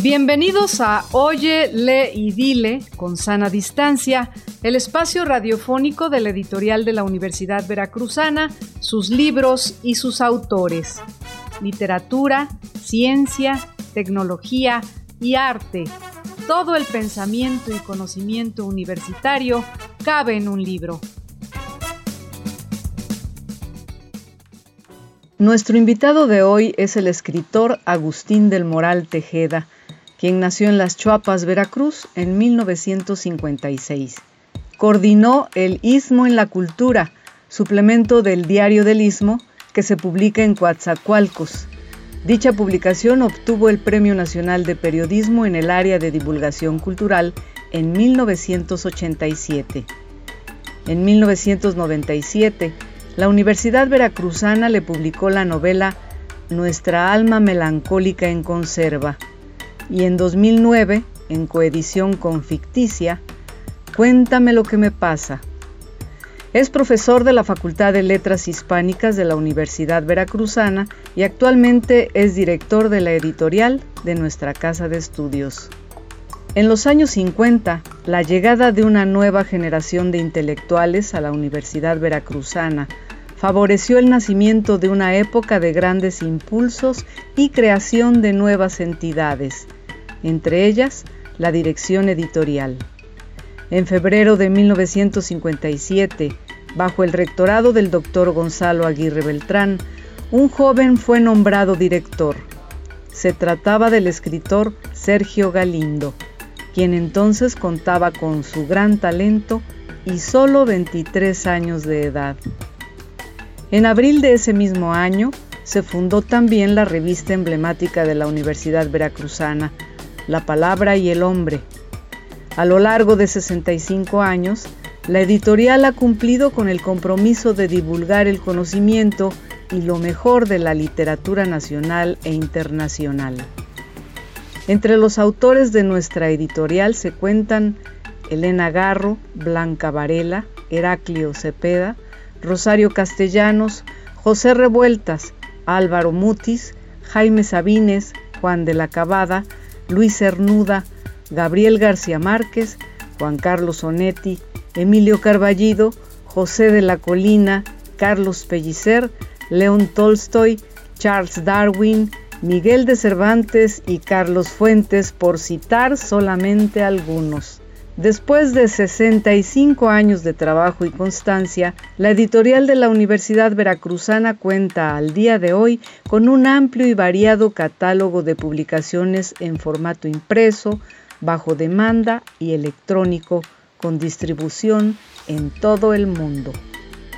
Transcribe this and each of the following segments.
Bienvenidos a Oye, Lee y Dile con sana distancia, el espacio radiofónico de la editorial de la Universidad Veracruzana, sus libros y sus autores. Literatura, ciencia, tecnología y arte. Todo el pensamiento y conocimiento universitario cabe en un libro. Nuestro invitado de hoy es el escritor Agustín del Moral Tejeda quien nació en Las Chuapas, Veracruz, en 1956. Coordinó el Istmo en la Cultura, suplemento del Diario del Istmo, que se publica en Coatzacoalcos. Dicha publicación obtuvo el Premio Nacional de Periodismo en el área de divulgación cultural en 1987. En 1997, la Universidad Veracruzana le publicó la novela Nuestra alma melancólica en conserva, y en 2009, en coedición con Ficticia, Cuéntame lo que me pasa. Es profesor de la Facultad de Letras Hispánicas de la Universidad Veracruzana y actualmente es director de la editorial de nuestra casa de estudios. En los años 50, la llegada de una nueva generación de intelectuales a la Universidad Veracruzana favoreció el nacimiento de una época de grandes impulsos y creación de nuevas entidades, entre ellas la dirección editorial. En febrero de 1957, bajo el rectorado del doctor Gonzalo Aguirre Beltrán, un joven fue nombrado director. Se trataba del escritor Sergio Galindo, quien entonces contaba con su gran talento y solo 23 años de edad. En abril de ese mismo año se fundó también la revista emblemática de la Universidad Veracruzana, la palabra y el hombre. A lo largo de 65 años, la editorial ha cumplido con el compromiso de divulgar el conocimiento y lo mejor de la literatura nacional e internacional. Entre los autores de nuestra editorial se cuentan Elena Garro, Blanca Varela, Heraclio Cepeda, Rosario Castellanos, José Revueltas, Álvaro Mutis, Jaime Sabines, Juan de la Cabada, Luis Cernuda, Gabriel García Márquez, Juan Carlos Onetti, Emilio Carballido, José de la Colina, Carlos Pellicer, León Tolstoy, Charles Darwin, Miguel de Cervantes y Carlos Fuentes, por citar solamente algunos. Después de 65 años de trabajo y constancia, la editorial de la Universidad Veracruzana cuenta al día de hoy con un amplio y variado catálogo de publicaciones en formato impreso, bajo demanda y electrónico, con distribución en todo el mundo.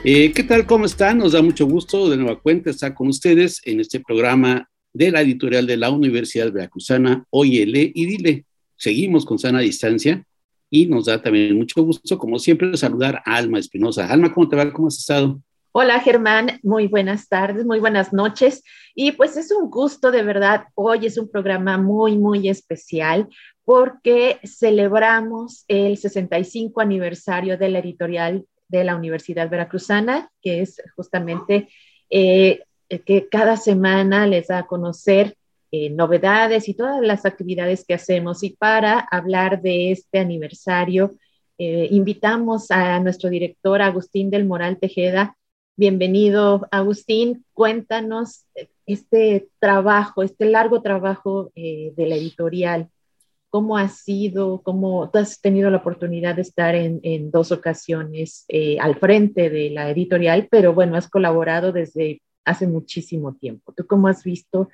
Eh, ¿Qué tal? ¿Cómo están? Nos da mucho gusto de nueva cuenta estar con ustedes en este programa de la editorial de la Universidad Veracruzana, Óyele y Dile. Seguimos con sana distancia y nos da también mucho gusto, como siempre, saludar a Alma Espinosa. Alma, ¿cómo te va? ¿Cómo has estado? Hola Germán, muy buenas tardes, muy buenas noches. Y pues es un gusto de verdad. Hoy es un programa muy, muy especial porque celebramos el 65 aniversario de la editorial de la Universidad Veracruzana, que es justamente eh, que cada semana les da a conocer eh, novedades y todas las actividades que hacemos. Y para hablar de este aniversario, eh, invitamos a nuestro director Agustín del Moral Tejeda. Bienvenido, Agustín. Cuéntanos este trabajo, este largo trabajo eh, de la editorial. ¿Cómo ha sido? ¿Cómo has tenido la oportunidad de estar en dos ocasiones al frente de la editorial? Pero bueno, has colaborado desde hace muchísimo tiempo. ¿Tú cómo has visto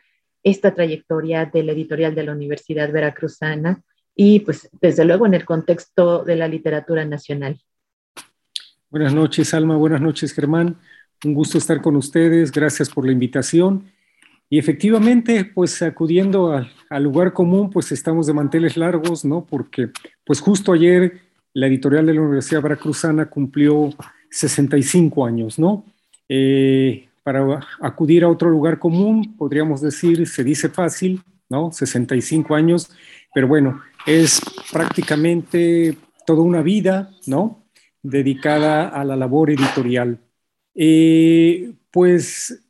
esta trayectoria de la editorial de la Universidad Veracruzana y pues desde luego en el contexto de la literatura nacional. Buenas noches, Alma. Buenas noches, Germán. Un gusto estar con ustedes. Gracias por la invitación. Y efectivamente, pues acudiendo al, lugar común, pues estamos de manteles largos, ¿no? Porque pues justo ayer la editorial de la Universidad Veracruzana cumplió 65 años, ¿no? Eh, para acudir a otro lugar común, podríamos decir, se dice fácil, ¿no? 65 años, pero bueno, es prácticamente toda una vida, ¿no? Dedicada a la labor editorial. Eh, pues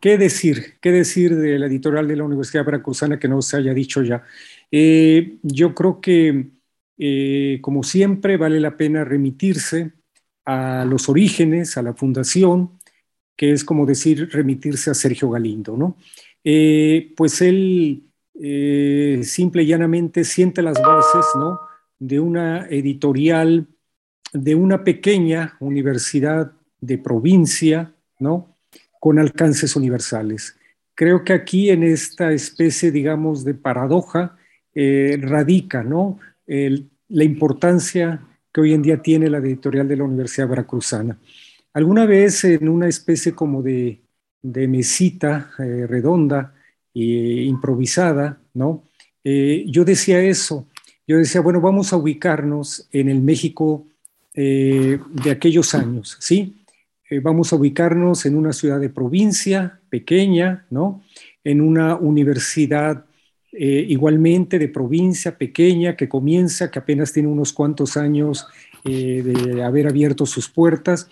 ¿Qué decir? ¿Qué decir de la editorial de la Universidad Veracruzana que no se haya dicho ya? Eh, yo creo que, eh, como siempre, vale la pena remitirse a los orígenes, a la fundación, que es como decir, remitirse a Sergio Galindo, ¿no? Eh, pues él simple y llanamente siente las bases, ¿no? De una editorial de una pequeña universidad de provincia, ¿no? con alcances universales. Creo que aquí en esta especie, digamos, de paradoja eh, radica ¿no? la importancia que hoy en día tiene la editorial de la Universidad Veracruzana. Alguna vez en una especie como de, mesita eh, redonda e improvisada, ¿no? Eh, yo decía eso, yo decía, bueno, vamos a ubicarnos en el México de aquellos años, ¿sí? Eh, vamos a ubicarnos en una ciudad de provincia pequeña, ¿no? En una universidad eh, igualmente de provincia pequeña que comienza, que apenas tiene unos cuantos años eh, de haber abierto sus puertas.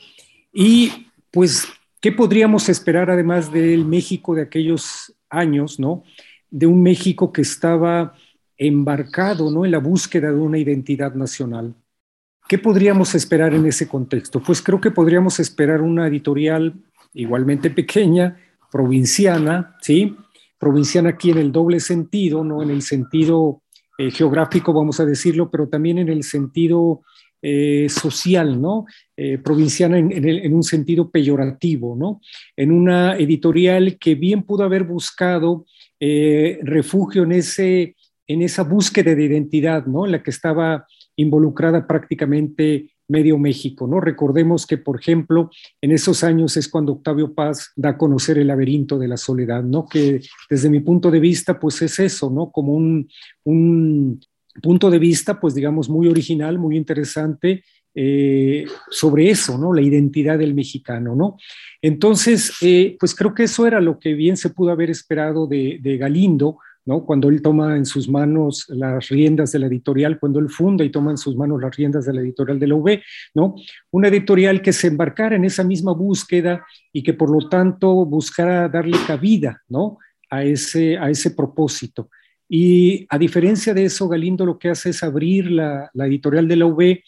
Y pues, ¿qué podríamos esperar además del México de aquellos años, ¿no? De un México que estaba embarcado, ¿no? En la búsqueda de una identidad nacional. ¿Qué podríamos esperar en ese contexto? Pues creo que podríamos esperar una editorial igualmente pequeña, provinciana, ¿sí? Provinciana aquí en el doble sentido, no en el sentido eh, geográfico, vamos a decirlo, pero también en el sentido eh, social, ¿no? Eh, provinciana en, un sentido peyorativo, ¿no? En una editorial que bien pudo haber buscado refugio en, ese, en esa búsqueda de identidad, ¿no? En la que estaba involucrada prácticamente medio México, ¿no? Recordemos que, por ejemplo, en esos años es cuando Octavio Paz da a conocer el laberinto de la soledad, ¿no? Que desde mi punto de vista, pues es eso, ¿no? Como un, punto de vista, pues digamos, muy original, muy interesante eh, sobre eso, ¿no? La identidad del mexicano, ¿no? Entonces, eh, pues creo que eso era lo que bien se pudo haber esperado de, Galindo, cuando él toma en sus manos las riendas de la editorial, cuando él funda y toma en sus manos las riendas de la editorial de la UB, ¿no? Una editorial que se embarcara en esa misma búsqueda y que por lo tanto buscara darle cabida, ¿no? A ese, a ese propósito. Y a diferencia de eso, Galindo lo que hace es abrir la, la editorial de la UB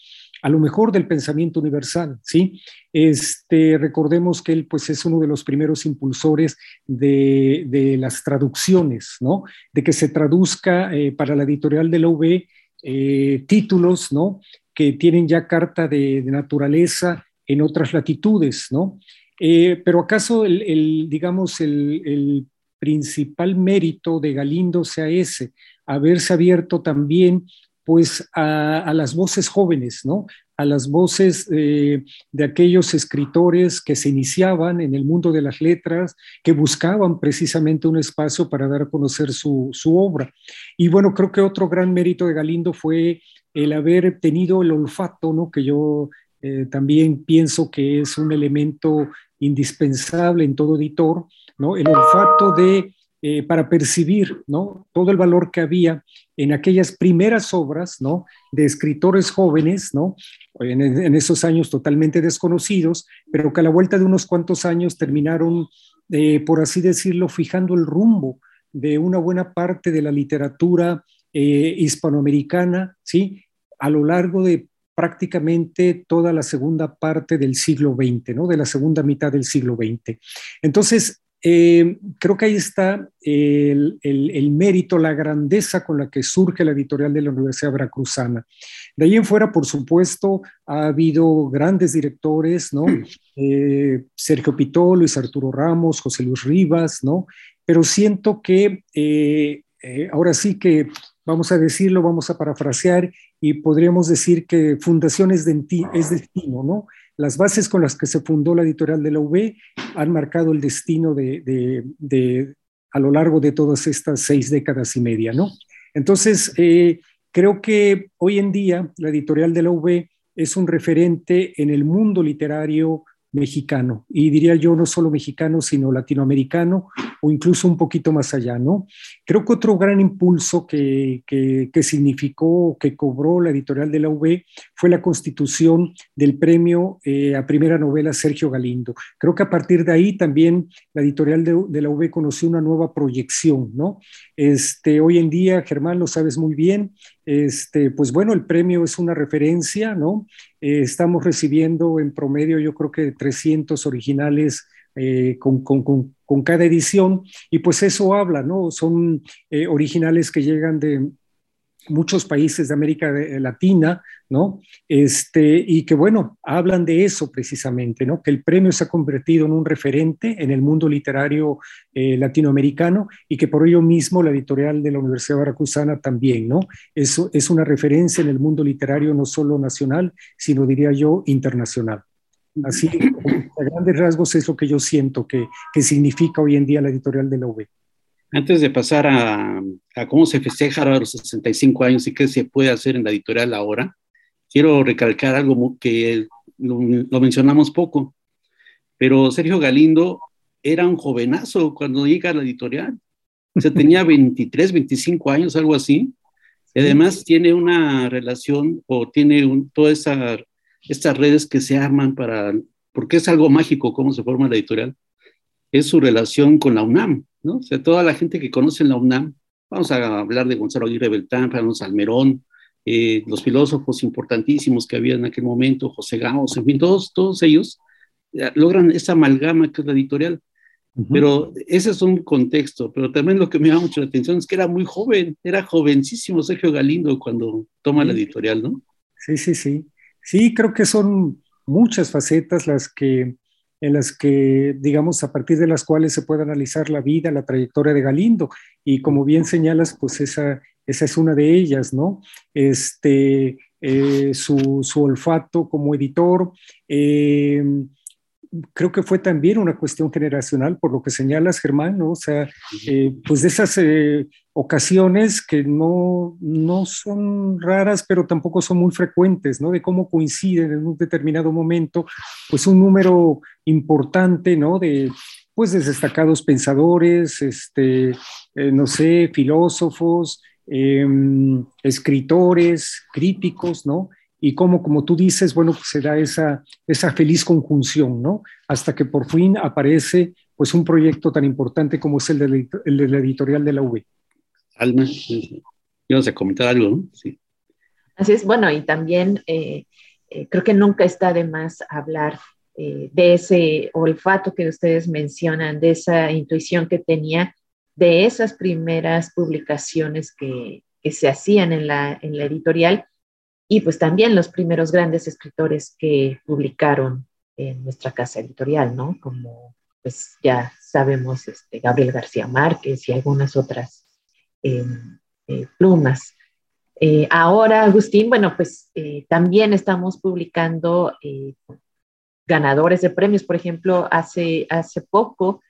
a lo mejor del pensamiento universal, ¿sí? Este, recordemos que él pues es uno de los primeros impulsores de, las traducciones, ¿no? De que se traduzca eh, para la editorial de la UB eh, títulos, ¿no? Que tienen ya carta de, naturaleza en otras latitudes, ¿no? Eh, pero acaso el, digamos, el, el principal mérito de Galindo sea ese, haberse abierto también pues a, las voces jóvenes, ¿no? A las voces eh, de aquellos escritores que se iniciaban en el mundo de las letras, que buscaban precisamente un espacio para dar a conocer su, obra. Y bueno, creo que otro gran mérito de Galindo fue el haber tenido el olfato, ¿no? Que yo eh, también pienso que es un elemento indispensable en todo editor, ¿no? El olfato de eh, para percibir ¿no? todo el valor que había en aquellas primeras obras ¿no? de escritores jóvenes, ¿no? En, esos años totalmente desconocidos, pero que a la vuelta de unos cuantos años terminaron, eh, por así decirlo, fijando el rumbo de una buena parte de la literatura eh, hispanoamericana, ¿sí? a lo largo de prácticamente toda la segunda parte del siglo XX, ¿no? de la segunda mitad del siglo XX. Entonces, eh, creo que ahí está el, mérito, la grandeza con la que surge la editorial de la Universidad Veracruzana. De ahí en fuera, por supuesto, ha habido grandes directores, ¿no? Eh, Sergio Pitó, Luis Arturo Ramos, José Luis Rivas, ¿no? Pero siento que eh, ahora sí que vamos a decirlo, vamos a parafrasear y podríamos decir que fundación es, es destino, ¿no? las bases con las que se fundó la editorial de la UB han marcado el destino de, a lo largo de todas estas seis décadas y media, ¿no? Entonces, eh, creo que hoy en día la editorial de la UB es un referente en el mundo literario mexicano, y diría yo no solo mexicano, sino latinoamericano o incluso un poquito más allá, ¿no? Creo que otro gran impulso que, que, significó, que cobró la editorial de la UB fue la constitución del premio eh, a primera novela Sergio Galindo. Creo que a partir de ahí también la editorial de, la UB conoció una nueva proyección, ¿no? Este, hoy en día, Germán, lo sabes muy bien, este, pues bueno, el premio es una referencia, ¿no? Eh, estamos recibiendo en promedio, yo creo que 300 originales eh, con, cada edición, y pues eso habla, ¿no? Son originales que llegan de muchos países de América Latina, ¿no? Este, y que, bueno, hablan de eso precisamente, ¿no? Que el premio se ha convertido en un referente en el mundo literario eh, latinoamericano y que por ello mismo la editorial de la Universidad Baracusana también, ¿no? Eso es una referencia en el mundo literario no solo nacional, sino diría yo internacional. Así, a grandes rasgos es lo que yo siento que, que significa hoy en día la editorial de la UB. Antes de pasar a, cómo se festeja a los 65 años y qué se puede hacer en la editorial ahora, quiero recalcar algo que lo, mencionamos poco, pero Sergio Galindo era un jovenazo cuando llega a la editorial. O sea, tenía 23, 25 años, algo así. Y además tiene una relación o tiene todas estas redes que se arman para, porque es algo mágico cómo se forma la editorial, es su relación con la UNAM. ¿No? O sea, toda la gente que conoce la UNAM, vamos a hablar de Gonzalo Aguirre Beltrán, Fernando Salmerón, eh, los filósofos importantísimos que había en aquel momento, José Gamos, en fin, todos, todos ellos eh, logran esa amalgama que es la editorial. Pero ese es un contexto, pero también lo que me llama mucho la atención es que era muy joven, era jovencísimo Sergio Galindo cuando toma la editorial, ¿no? Sí, sí, sí. Sí, creo que son muchas facetas las que en las que, digamos, a partir de las cuales se puede analizar la vida, la trayectoria de Galindo. Y como bien señalas, pues esa, esa es una de ellas, ¿no? Este, eh, su, su, olfato como editor. Eh, creo que fue también una cuestión generacional, por lo que señalas, Germán, ¿no? O sea, eh, pues de esas eh, ocasiones que no, no son raras, pero tampoco son muy frecuentes, ¿no? De cómo coinciden en un determinado momento, pues un número importante, ¿no? De, pues de destacados pensadores, este, eh, no sé, filósofos, em, escritores, críticos, ¿no? Y cómo, como tú dices, bueno, pues se da esa, esa feliz conjunción, ¿no? Hasta que por fin aparece pues un proyecto tan importante como es el de la, editorial de la V. Alma, ibas a comentar algo, ¿no? Sí. Así es, bueno, y también eh, eh, creo que nunca está de más hablar eh, de ese olfato que ustedes mencionan, de esa intuición que tenía, de esas primeras publicaciones que, que se hacían en la, en la editorial y pues también los primeros grandes escritores que publicaron en nuestra casa editorial, ¿no? Como pues ya sabemos, este, Gabriel García Márquez y algunas otras em, eh, plumas. Eh, ahora, Agustín, bueno, pues eh, también estamos publicando ganadores de premios. Por ejemplo, hace, hace poco,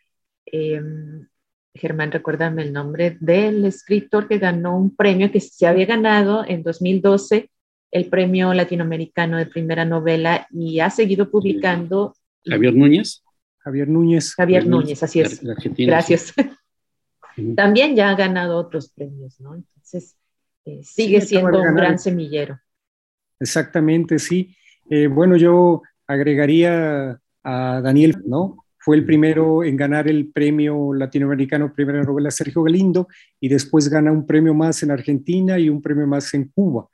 Germán, recuérdame el nombre del escritor que ganó un premio que se había ganado en 2012 el premio latinoamericano de primera novela y ha seguido publicando. Javier Núñez. Javier Núñez. Javier Núñez, así es. Gracias. También ya ha ganado otros premios, ¿no? Entonces, eh, sigue siendo un gran semillero. Exactamente, sí. Eh, bueno, yo agregaría a Daniel, ¿no? Fue el primero en ganar el premio latinoamericano Primera Novela Sergio Galindo y después gana un premio más en Argentina y un premio más en Cuba.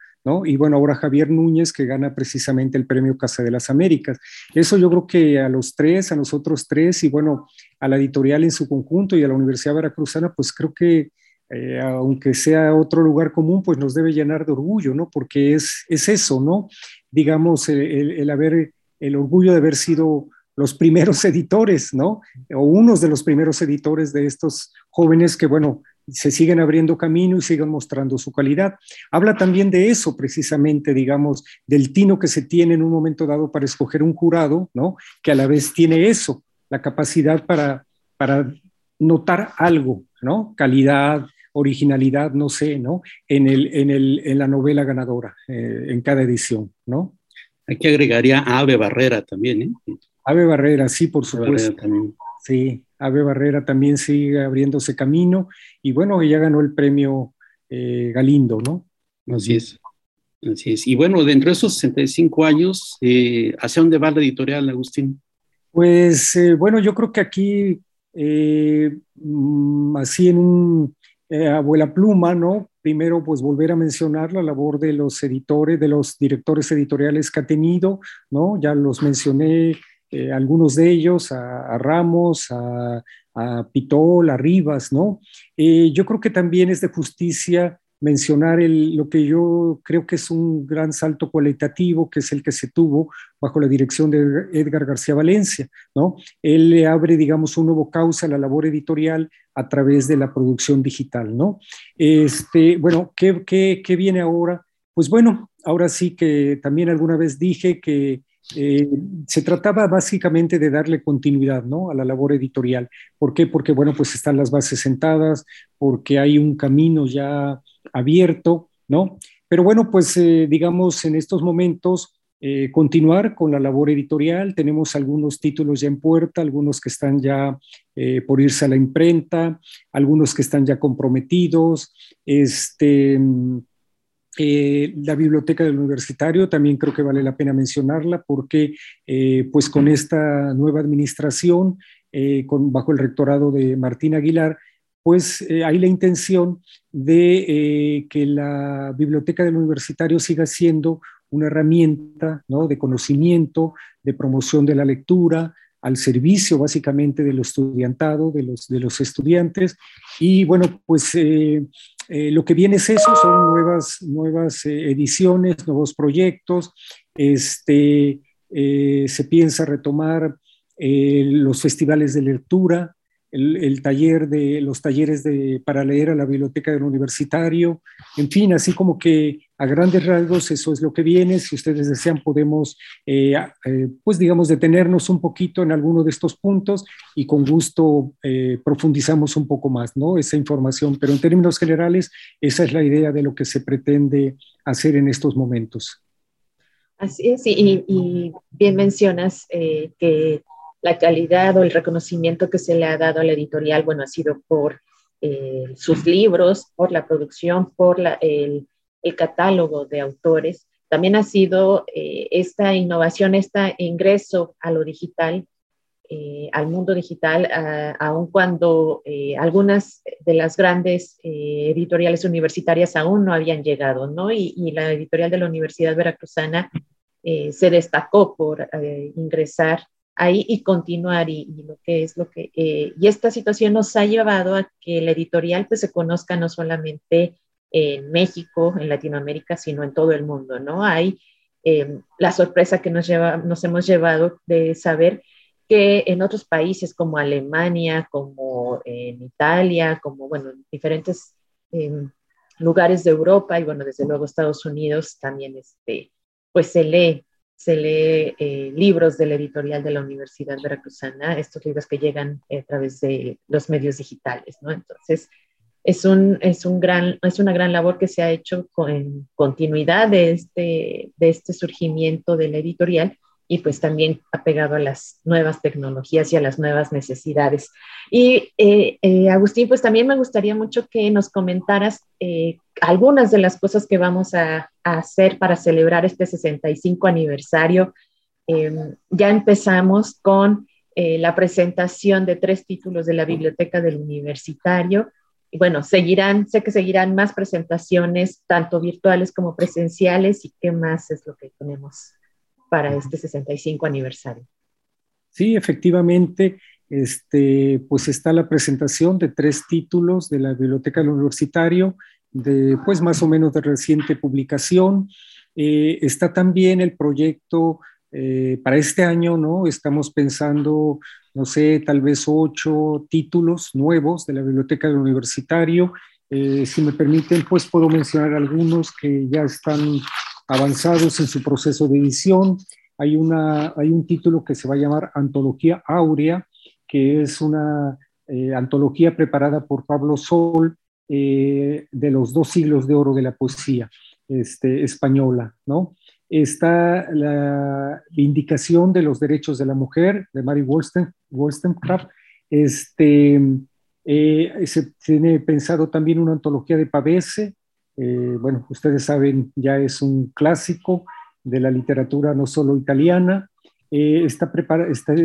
Y bueno, ahora Javier Núñez que gana precisamente el premio Casa de las Américas. Eso yo creo que a los tres, a nosotros tres y bueno, a la editorial en su conjunto y a la Universidad Veracruzana, pues creo que eh, aunque sea otro lugar común, pues nos debe llenar de orgullo, ¿no? Porque es, es eso, ¿no? Digamos, el, el haber, el orgullo de haber sido los primeros editores, ¿no? O unos de los primeros editores de estos jóvenes que, bueno, se siguen abriendo camino y siguen mostrando su calidad. Habla también de eso precisamente, digamos, del tino que se tiene en un momento dado para escoger un jurado, ¿no? Que a la vez tiene eso, la capacidad para, para notar algo, ¿no? Calidad, originalidad, no sé, ¿no? En, el, en, el, en la novela ganadora, eh, en cada edición, ¿no? Aquí agregaría Ave Barrera también, ¿eh? Ave Barrera, sí, por supuesto. Sí, Ave Barrera también sigue abriéndose camino y bueno, ella ganó el premio eh, Galindo, ¿no? Así es. Así es. Y bueno, dentro de esos 65 años, eh, ¿hacia dónde va la editorial, Agustín? Pues eh, bueno, yo creo que aquí, eh, mm, así en un abuela pluma, ¿no? Primero, pues volver a mencionar la labor de los editores, de los directores editoriales que ha tenido, ¿no? Ya los mencioné algunos de ellos, a, Ramos, a, Pitol, a Rivas, ¿no? yo creo que también es de justicia mencionar el, lo que yo creo que es un gran salto cualitativo, que es el que se tuvo bajo la dirección de Edgar García Valencia, ¿no? Él le abre, digamos, un nuevo causa a la labor editorial a través de la producción digital, ¿no? Este, bueno, ¿qué, qué, qué viene ahora? Pues bueno, ahora sí que también alguna vez dije que eh, se trataba básicamente de darle continuidad ¿no? a la labor editorial. ¿Por qué? Porque, bueno, pues están las bases sentadas, porque hay un camino ya abierto, ¿no? Pero bueno, pues eh, digamos en estos momentos eh, continuar con la labor editorial. Tenemos algunos títulos ya en puerta, algunos que están ya por irse a la imprenta, algunos que están ya comprometidos. Este, la biblioteca del universitario también creo que vale la pena mencionarla porque pues con esta nueva administración, con, bajo el rectorado de Martín Aguilar, pues eh, hay la intención de eh, que la biblioteca del universitario siga siendo una herramienta de conocimiento, de promoción de la lectura, al servicio básicamente del estudiantado, de los, de los estudiantes. Y bueno, pues eh, lo que viene es eso, son nuevas, nuevas ediciones, nuevos proyectos. Este, se piensa retomar los festivales de lectura, el, taller de los talleres de, para leer a la biblioteca del universitario, en fin, así como que a grandes rasgos eso es lo que viene. Si ustedes desean, podemos, eh, eh, pues digamos, detenernos un poquito en alguno de estos puntos y con gusto eh, profundizamos un poco más, ¿no? Esa información, pero en términos generales, esa es la idea de lo que se pretende hacer en estos momentos. Así es, y, y bien mencionas que la calidad o el reconocimiento que se le ha dado a la editorial, bueno, ha sido por eh, sus libros, por la producción, por el, catálogo de autores. También ha sido eh, esta innovación, este ingreso a lo digital, eh, al mundo digital, aun cuando algunas de las grandes editoriales universitarias aún no habían llegado, ¿no? Y, y la editorial de la Universidad Veracruzana se destacó por ingresar ahí y continuar y, lo que es lo que eh, y esta situación nos ha llevado a que la editorial pues se conozca no solamente en México, en Latinoamérica, sino en todo el mundo, ¿no? Hay em, la sorpresa que nos, lleva, nos hemos llevado de saber que en otros países como Alemania, como en Italia, como, bueno, en diferentes em, lugares de Europa y, bueno, desde luego Estados Unidos también, este, pues se lee se lee eh, libros de la editorial de la Universidad Veracruzana, estos libros que llegan a través de los medios digitales, ¿no? Entonces, es, un, es, un gran, es una gran labor que se ha hecho con continuidad de este, de este surgimiento de la editorial y pues también apegado a las nuevas tecnologías y a las nuevas necesidades. Y eh, eh, Agustín, pues también me gustaría mucho que nos comentaras eh, algunas de las cosas que vamos a, hacer para celebrar este 65 aniversario. Em, ya empezamos con la presentación de tres títulos de la Biblioteca del Universitario. Y bueno, seguirán, sé que seguirán más presentaciones, tanto virtuales como presenciales, y qué más es lo que tenemos para este 65 aniversario. Sí, efectivamente, este, pues está la presentación de tres títulos de la Biblioteca del Universitario, de pues más o menos de reciente publicación. Eh, está también el proyecto eh, para este año, ¿no? Estamos pensando, no sé, tal vez ocho títulos nuevos de la Biblioteca del Universitario. Eh, si me permiten, pues puedo mencionar algunos que ya están avanzados en su proceso de edición. Hay, una, hay un título que se va a llamar Antología Áurea, que es una eh, antología preparada por Pablo Sol eh, de los dos siglos de oro de la poesía este, española, ¿no? Está la Indicación de los Derechos de la Mujer de Mary Wollstonecraft. Este, eh, se tiene pensado también una antología de Pavese, eh, bueno, ustedes saben, ya es un clásico de la literatura no solo italiana. Eh, está,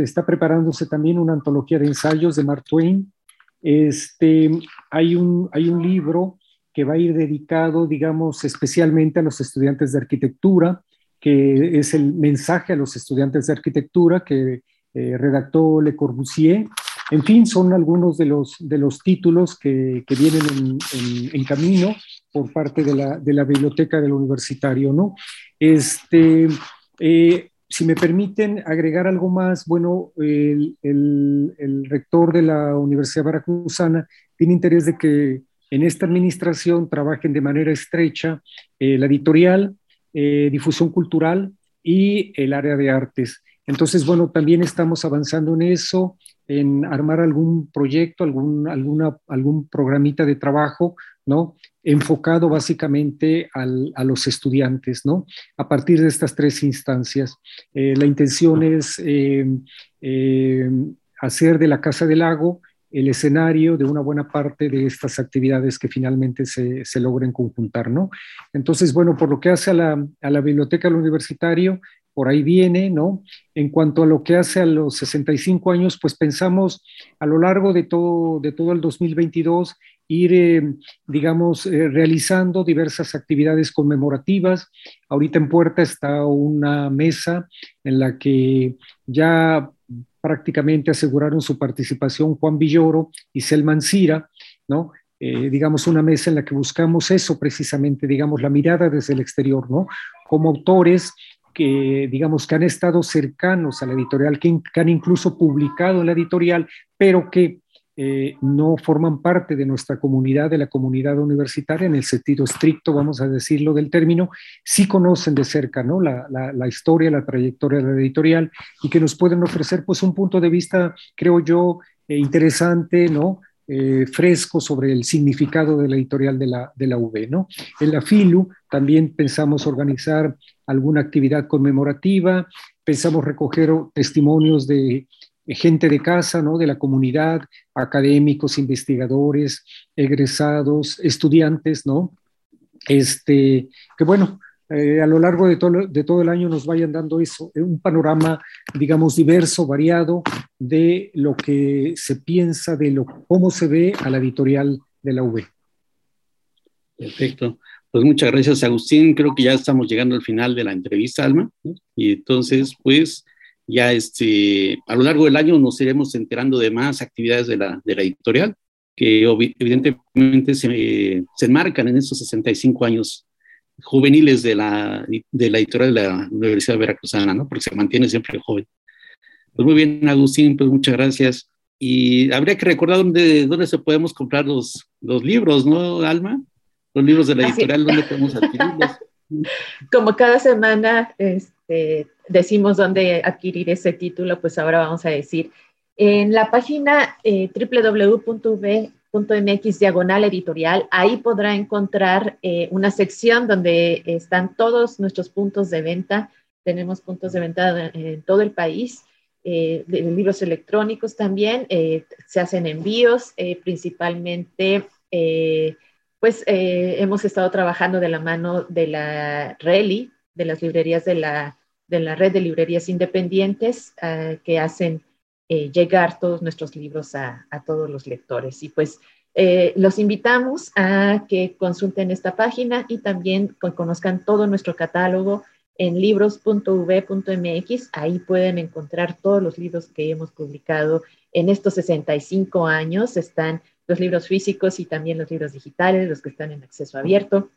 está, preparándose también una antología de ensayos de Mark Twain. Este, hay, un, hay un libro que va a ir dedicado, digamos, especialmente a los estudiantes de arquitectura, que es el mensaje a los estudiantes de arquitectura que eh, redactó Le Corbusier. En fin, son algunos de los, de los títulos que, que vienen en, camino por parte de la, de la, biblioteca del universitario, ¿no? Este, eh, si me permiten agregar algo más, bueno, el, el, el, rector de la Universidad Veracruzana tiene interés de que en esta administración trabajen de manera estrecha eh, la editorial, eh, difusión cultural y el área de artes. Entonces, bueno, también estamos avanzando en eso, en armar algún proyecto, algún, alguna, algún programita de trabajo, ¿no? Enfocado básicamente al, a los estudiantes, ¿no? A partir de estas tres instancias. Eh, la intención es eh, hacer de la Casa del Lago el escenario de una buena parte de estas actividades que finalmente se, se logren conjuntar, ¿no? Entonces, bueno, por lo que hace a la, a la biblioteca del universitario, por ahí viene, ¿no? En cuanto a lo que hace a los 65 años, pues pensamos a lo largo de todo, de todo el 2022 ir, eh, digamos, eh, realizando diversas actividades conmemorativas. Ahorita en puerta está una mesa en la que ya prácticamente aseguraron su participación Juan Villoro y Selman Cira, ¿no? Eh, digamos, una mesa en la que buscamos eso precisamente, digamos, la mirada desde el exterior, ¿no? Como autores que, digamos, que han estado cercanos a la editorial, que, que han incluso publicado en la editorial, pero que eh, no forman parte de nuestra comunidad, de la comunidad universitaria, en el sentido estricto, vamos a decirlo, del término, sí conocen de cerca ¿no? la, la, historia, la trayectoria de la editorial y que nos pueden ofrecer pues un punto de vista, creo yo, eh, interesante, ¿no? Eh, fresco sobre el significado de la editorial de la, de la UB. ¿no? En la FILU también pensamos organizar alguna actividad conmemorativa, pensamos recoger testimonios de gente de casa, ¿no? de la comunidad, académicos, investigadores, egresados, estudiantes, ¿no? Este, que bueno, eh, a lo largo de todo, de todo el año nos vayan dando eso, eh, un panorama, digamos, diverso, variado de lo que se piensa, de lo, cómo se ve a la editorial de la UB. Perfecto. Pues muchas gracias, Agustín. Creo que ya estamos llegando al final de la entrevista, Alma. Y entonces, pues, ya este, a lo largo del año nos iremos enterando de más actividades de la, editorial, que evidentemente se, se enmarcan en esos 65 años juveniles de la, de la editorial de la Universidad Veracruzana, ¿no? Porque se mantiene siempre joven. Pues muy bien, Agustín, pues muchas gracias. Y habría que recordar dónde, dónde se podemos comprar los, los libros, ¿no, Alma? Los libros de la editorial, ¿dónde podemos adquirirlos? Como cada semana, este, decimos dónde adquirir ese título, pues ahora vamos a decir en la página eh, www.v.mx diagonal editorial, ahí podrá encontrar eh, una sección donde están todos nuestros puntos de venta. Tenemos puntos de venta en todo el país, eh, de libros electrónicos también, eh, se hacen envíos, principalmente, pues hemos estado trabajando de la mano de la RELI, de las librerías de la de la red de librerías independientes eh, que hacen eh, llegar todos nuestros libros a, todos los lectores. Y pues eh, los invitamos a que consulten esta página y también conozcan todo nuestro catálogo en libros.v.mx. Ahí pueden encontrar todos los libros que hemos publicado en estos 65 años. Están los libros físicos y también los libros digitales, los que están en acceso abierto.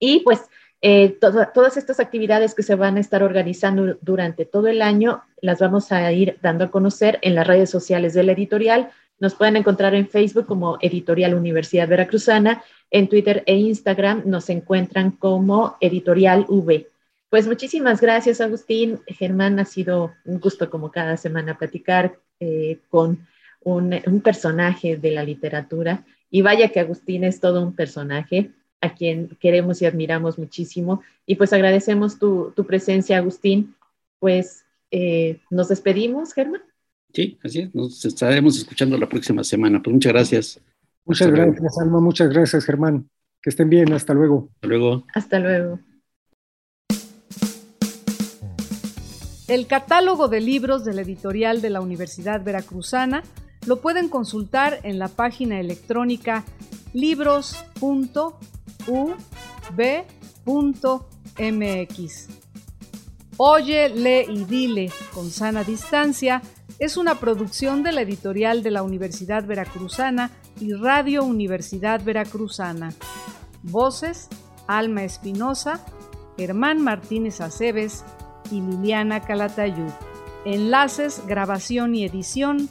Y pues eh, todas estas actividades que se van a estar organizando durante todo el año las vamos a ir dando a conocer en las redes sociales de la editorial. Nos pueden encontrar en Facebook como Editorial Universidad Veracruzana, en Twitter e Instagram nos encuentran como Editorial V. Pues muchísimas gracias, Agustín. Germán, ha sido un gusto como cada semana platicar eh, con un personaje de la literatura. Y vaya que Agustín es todo un personaje a quien queremos y admiramos muchísimo. Y pues agradecemos tu, presencia, Agustín. Pues eh, nos despedimos, Germán. Sí, así es. Nos estaremos escuchando la próxima semana. Pues muchas gracias. Muchas gracias, Alma. Muchas gracias, Germán. Que estén bien, hasta luego. Hasta luego. Hasta luego. El catálogo de libros de la editorial de la Universidad Veracruzana lo pueden consultar en la página electrónica libros.ub.mx. Oye, lee y dile con sana distancia es una producción de la editorial de la Universidad Veracruzana y Radio Universidad Veracruzana. Voces: Alma Espinosa, Germán Martínez Aceves y Liliana Calatayud. Enlaces, grabación y edición: